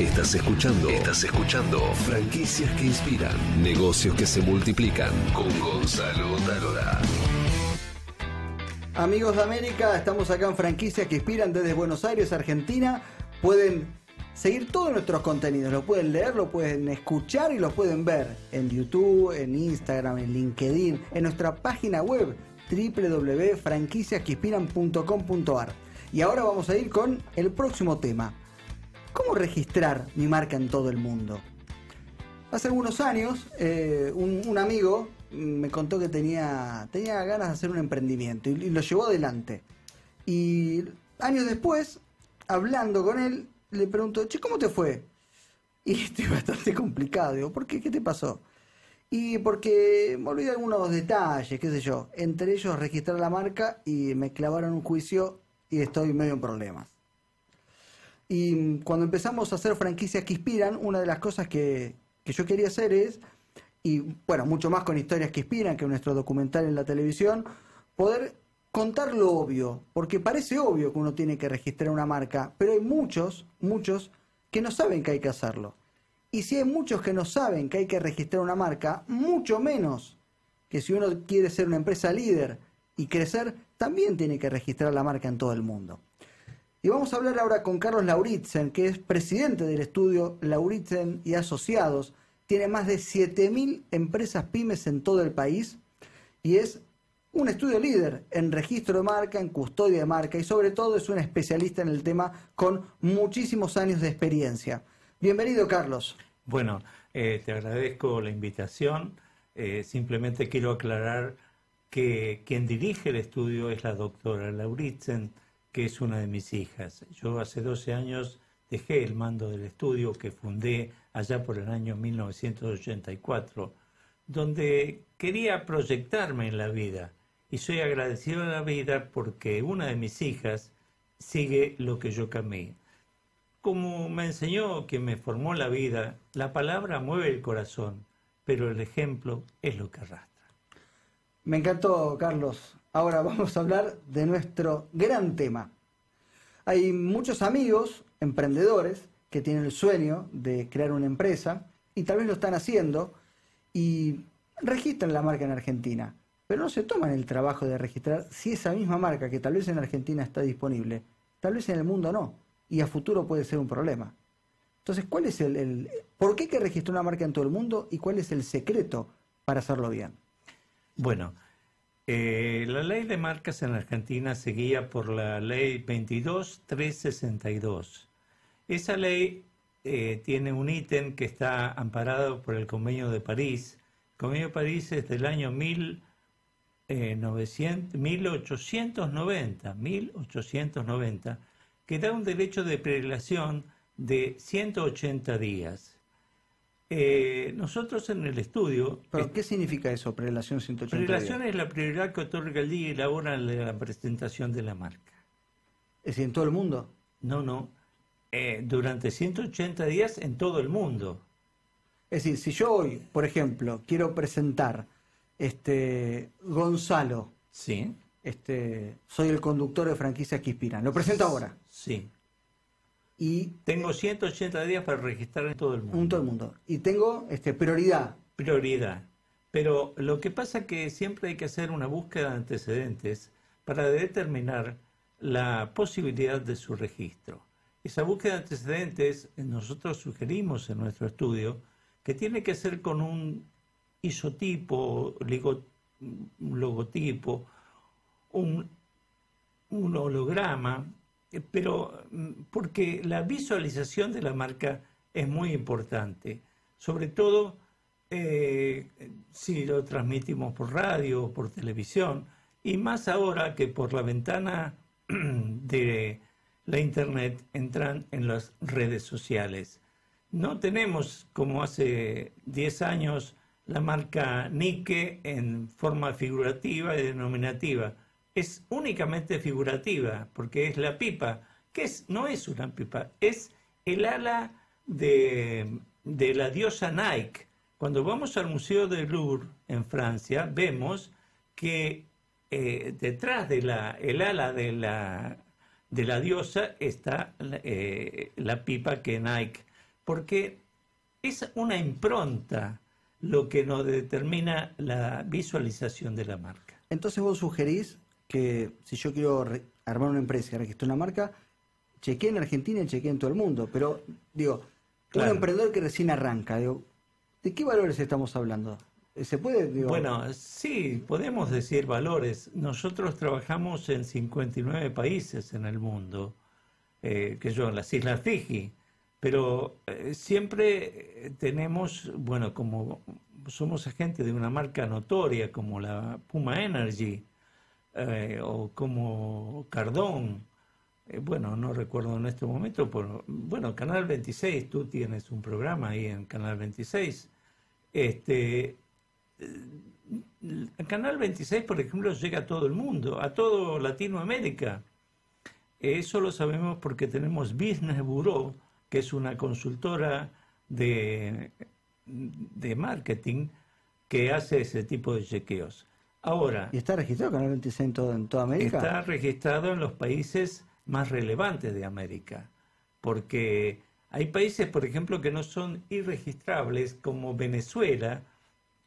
Estás escuchando. Estás escuchando. Franquicias que inspiran. Negocios que se multiplican. Con Gonzalo Talora. Amigos de América, estamos acá en Franquicias que inspiran desde Buenos Aires, Argentina. Pueden seguir todos nuestros contenidos. Lo pueden leer, lo pueden escuchar y lo pueden ver en YouTube, en Instagram, en LinkedIn, en nuestra página web www.franquiciasqueinspiran.com.ar. Y ahora vamos a ir con el próximo tema. ¿Cómo registrar mi marca en todo el mundo? Hace algunos años, eh, un, amigo me contó que tenía, tenía ganas de hacer un emprendimiento y, y lo llevó adelante. Y años después, hablando con él, le pregunto, che, ¿cómo te fue? Y estoy bastante complicado. Digo, ¿por qué? ¿Qué te pasó? Y porque me olvidé algunos detalles, qué sé yo. Entre ellos registrar la marca y me clavaron un juicio y estoy medio en problemas. Y cuando empezamos a hacer franquicias que inspiran, una de las cosas que, que yo quería hacer es, y bueno, mucho más con historias que inspiran, que nuestro documental en la televisión, poder contar lo obvio, porque parece obvio que uno tiene que registrar una marca, pero hay muchos, muchos que no saben que hay que hacerlo. Y si hay muchos que no saben que hay que registrar una marca, mucho menos que si uno quiere ser una empresa líder y crecer, también tiene que registrar la marca en todo el mundo. Y vamos a hablar ahora con Carlos Lauritzen, que es presidente del estudio Lauritzen y Asociados. Tiene más de 7.000 empresas pymes en todo el país y es un estudio líder en registro de marca, en custodia de marca y sobre todo es un especialista en el tema con muchísimos años de experiencia. Bienvenido, Carlos. Bueno, eh, te agradezco la invitación. Eh, simplemente quiero aclarar que quien dirige el estudio es la doctora Lauritzen, que es una de mis hijas. Yo hace 12 años dejé el mando del estudio que fundé allá por el año 1984, donde quería proyectarme en la vida. Y soy agradecido a la vida porque una de mis hijas sigue lo que yo camé. Como me enseñó que me formó la vida, la palabra mueve el corazón, pero el ejemplo es lo que arrastra. Me encantó, Carlos. Ahora vamos a hablar de nuestro gran tema. Hay muchos amigos, emprendedores, que tienen el sueño de crear una empresa y tal vez lo están haciendo y registran la marca en Argentina, pero no se toman el trabajo de registrar si esa misma marca que tal vez en Argentina está disponible, tal vez en el mundo no, y a futuro puede ser un problema. Entonces, ¿cuál es el, por qué hay que registrar una marca en todo el mundo y cuál es el secreto para hacerlo bien? Bueno, eh, la ley de marcas en Argentina seguía por la ley 22362. Esa ley eh, tiene un ítem que está amparado por el Convenio de París. El Convenio de París es del año 1900, 1890, 1890, que da un derecho de prelación de 180 días. Eh, nosotros en el estudio... ¿Pero qué significa eso, prelación 180 Prelación días? es la prioridad que otorga el día y la hora de la presentación de la marca. ¿Es decir, en todo el mundo? No, no. Eh, durante 180 días en todo el mundo. Es decir, si yo hoy, por ejemplo, quiero presentar este Gonzalo, Sí, este, soy el conductor de franquicia que inspiran, lo presento ahora. sí. Y Tengo 180 días para registrar en todo el mundo. un todo el mundo. Y tengo este, prioridad. Prioridad. Pero lo que pasa es que siempre hay que hacer una búsqueda de antecedentes para determinar la posibilidad de su registro. Esa búsqueda de antecedentes nosotros sugerimos en nuestro estudio que tiene que ser con un isotipo, un logotipo, un, un holograma, pero mm, porque la visualización de la marca es muy importante, sobre todo eh, si lo transmitimos por radio o por televisión, y más ahora que por la ventana de la internet entran en las redes sociales. No tenemos, como hace 10 años, la marca Nike en forma figurativa y denominativa. Es únicamente figurativa, porque es la pipa, que es, no es una pipa, es el ala de, de la diosa Nike. Cuando vamos al Museo del Louvre en Francia, vemos que eh, detrás de la, el ala de la, de la diosa está eh, la pipa que Nike porque es una impronta lo que nos determina la visualización de la marca. Entonces vos sugerís que si yo quiero armar una empresa y registrar una marca, chequeé en Argentina y chequeé en todo el mundo. Pero, digo, un emprendedor que recién arranca, digo, ¿de qué valores estamos hablando? ¿Se puede? Bueno, sí, podemos decir valores. Nosotros trabajamos en 59 países en el mundo, eh, que yo, en las Islas Fiji, pero eh, siempre tenemos, bueno, como somos agentes de una marca notoria como la Puma Energy eh, o como Cardón, bueno, no recuerdo en este momento, pero, bueno, Canal 26, tú tienes un programa ahí en Canal 26. Este, el Canal 26, por ejemplo, llega a todo el mundo, a todo Latinoamérica. Eso lo sabemos porque tenemos Business Bureau, que es una consultora de, de marketing que hace ese tipo de chequeos. Ahora. ¿Y está registrado Canal 26 en, en toda América? Está registrado en los países más relevantes de América, porque hay países, por ejemplo, que no son irregistrables, como Venezuela,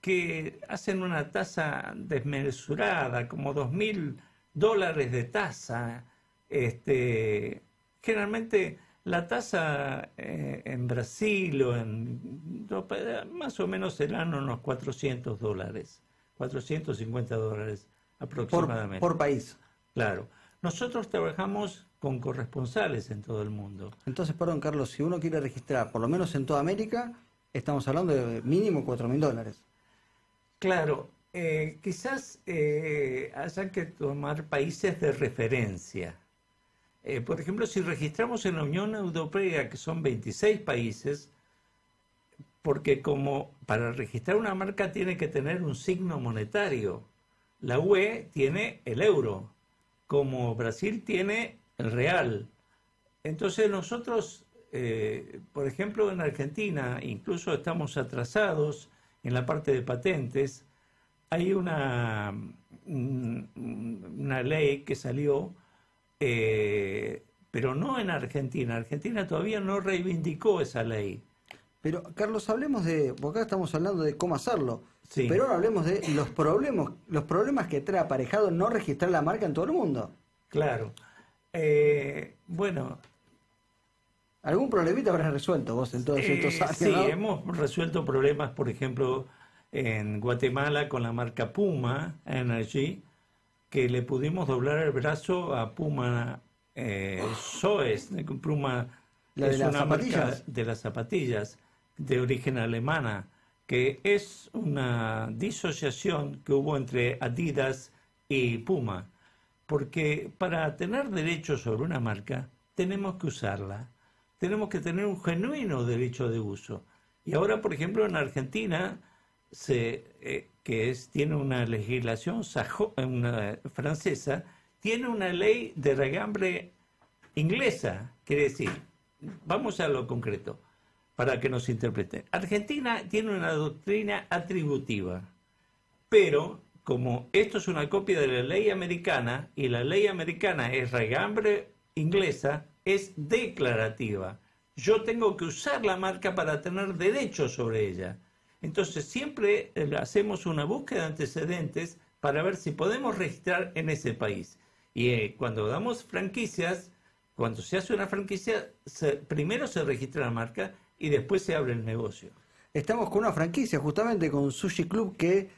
que hacen una tasa desmesurada, como dos mil dólares de tasa. Este, generalmente la tasa eh, en Brasil o en más o menos serán unos 400 dólares, 450 dólares aproximadamente. Por, país. Claro. Nosotros trabajamos con corresponsales en todo el mundo. Entonces, perdón, Carlos, si uno quiere registrar, por lo menos en toda América, estamos hablando de mínimo 4 mil dólares. Claro, eh, quizás eh, haya que tomar países de referencia. Eh, por ejemplo, si registramos en la Unión Europea, que son 26 países, porque como para registrar una marca tiene que tener un signo monetario, la UE tiene el euro, como Brasil tiene el real. Entonces nosotros, por ejemplo, en Argentina, incluso estamos atrasados en la parte de patentes, hay una, una ley que salió, eh, pero no en Argentina. Argentina todavía no reivindicó esa ley. Pero, Carlos, hablemos de, porque acá estamos hablando de cómo hacerlo. Pero ahora hablemos de los problemas, los problemas que trae aparejado no registrar la marca en todo el mundo. Claro. Eh, bueno, ¿Algún problemita habrás resuelto vos en todos estos años? Sí, hemos resuelto problemas, por ejemplo, en Guatemala con la marca Puma Energy, que le pudimos doblar el brazo a Puma eh, Soes, Puma es una marca de las zapatillas de origen alemana, que es una disociación que hubo entre Adidas y Puma, porque para tener derechos sobre una marca tenemos que usarla tenemos que tener un genuino derecho de uso. Y ahora, por ejemplo, en Argentina, se, eh, que es, tiene una legislación una, francesa, tiene una ley de regambre inglesa. Quiere decir, vamos a lo concreto para que nos interpreten. Argentina tiene una doctrina atributiva, pero como esto es una copia de la ley americana y la ley americana es regambre inglesa, es declarativa. Yo tengo que usar la marca para tener derechos sobre ella. Entonces siempre eh, hacemos una búsqueda de antecedentes para ver si podemos registrar en ese país. Y eh, cuando damos franquicias, cuando se hace una franquicia, primero se registra la marca y después se abre el negocio. Estamos con una franquicia, justamente con Sushi Club, que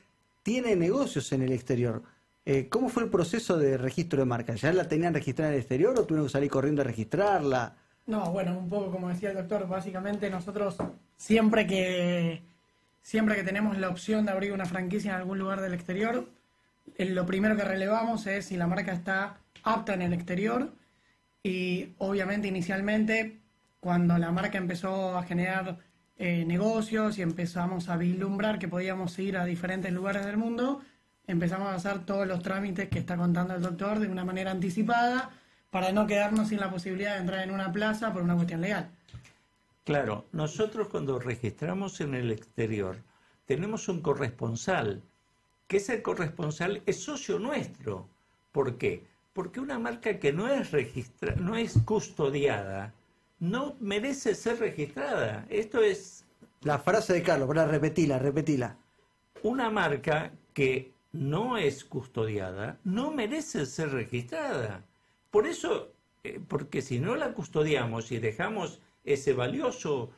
tiene negocios en el exterior. Eh, ¿Cómo fue el proceso de registro de marca? ¿Ya la tenían registrada en el exterior o tuvieron que salir corriendo a registrarla? No, bueno, un poco como decía el doctor, básicamente nosotros siempre que siempre que tenemos la opción de abrir una franquicia en algún lugar del exterior, eh, lo primero que relevamos es si la marca está apta en el exterior y obviamente inicialmente cuando la marca empezó a generar eh, negocios y empezamos a vislumbrar que podíamos ir a diferentes lugares del mundo, empezamos a hacer todos los trámites que está contando el doctor de una manera anticipada para no quedarnos sin la posibilidad de entrar en una plaza por una cuestión legal. Claro, nosotros cuando registramos en el exterior tenemos un corresponsal, que ese corresponsal es socio nuestro. ¿Por qué? Porque una marca que no es registrada, no es custodiada, no merece ser registrada. Esto es La frase de Carlos, para repetila, repetila. una marca que no es custodiada, no merece ser registrada. Por eso, eh, porque si no la custodiamos y dejamos ese valioso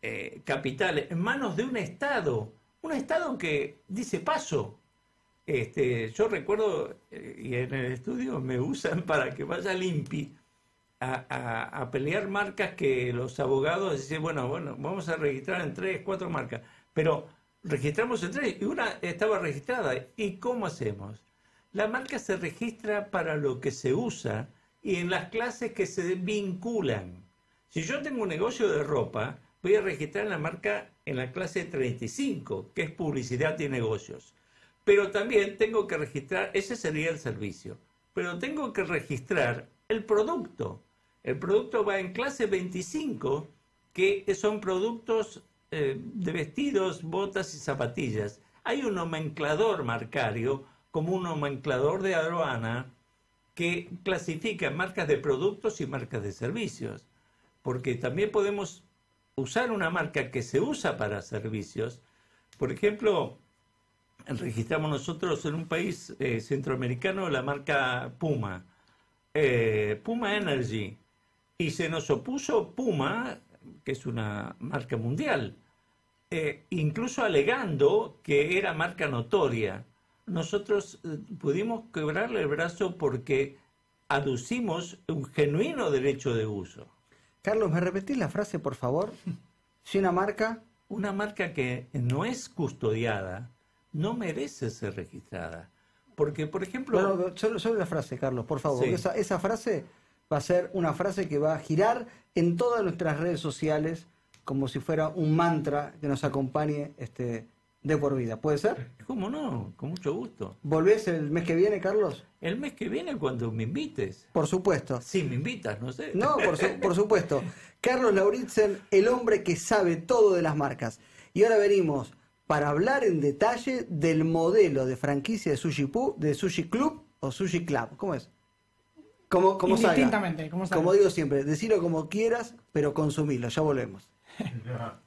eh, capital en manos de un Estado, un Estado que dice paso. Este, yo recuerdo, eh, y en el estudio me usan para que vaya limpi a, pelear marcas que los abogados dicen, bueno, bueno, vamos a registrar en tres, cuatro marcas, pero registramos en tres y una estaba registrada. ¿Y cómo hacemos? La marca se registra para lo que se usa y en las clases que se vinculan. Si yo tengo un negocio de ropa, voy a registrar la marca en la clase 35, que es publicidad y negocios. Pero también tengo que registrar, ese sería el servicio, pero tengo que registrar el producto. El producto va en clase 25, que son productos eh, de vestidos, botas y zapatillas. Hay un nomenclador marcario, como un nomenclador de aduana, que clasifica marcas de productos y marcas de servicios. Porque también podemos usar una marca que se usa para servicios. Por ejemplo, registramos nosotros en un país eh, centroamericano la marca Puma, eh, Puma Energy, y se nos opuso Puma, que es una marca mundial, eh, incluso alegando que era marca notoria. Nosotros eh, pudimos quebrarle el brazo porque aducimos un genuino derecho de uso. Carlos, ¿me repetís la frase, por favor? Si una marca... Una marca que no es custodiada no merece ser registrada. Porque, por ejemplo, solo, solo la frase, Carlos, por favor. Sí. Esa, esa frase va a ser una frase que va a girar en todas nuestras redes sociales como si fuera un mantra que nos acompañe este, de por vida. ¿Puede ser? ¿cómo no? Con mucho gusto. ¿Volvés el mes que viene, Carlos? El mes que viene cuando me invites. Por supuesto. Si me invitas, no sé. No, por, su- por supuesto. Carlos Lauritzen, el hombre que sabe todo de las marcas. Y ahora venimos para hablar en detalle del modelo de franquicia de Sushi, Pu- de sushi Club o Sushi Club. ¿Cómo es? Como, como salga. Indistintamente, como salga. Como digo siempre, decilo como quieras, pero consumilo. Ya volvemos.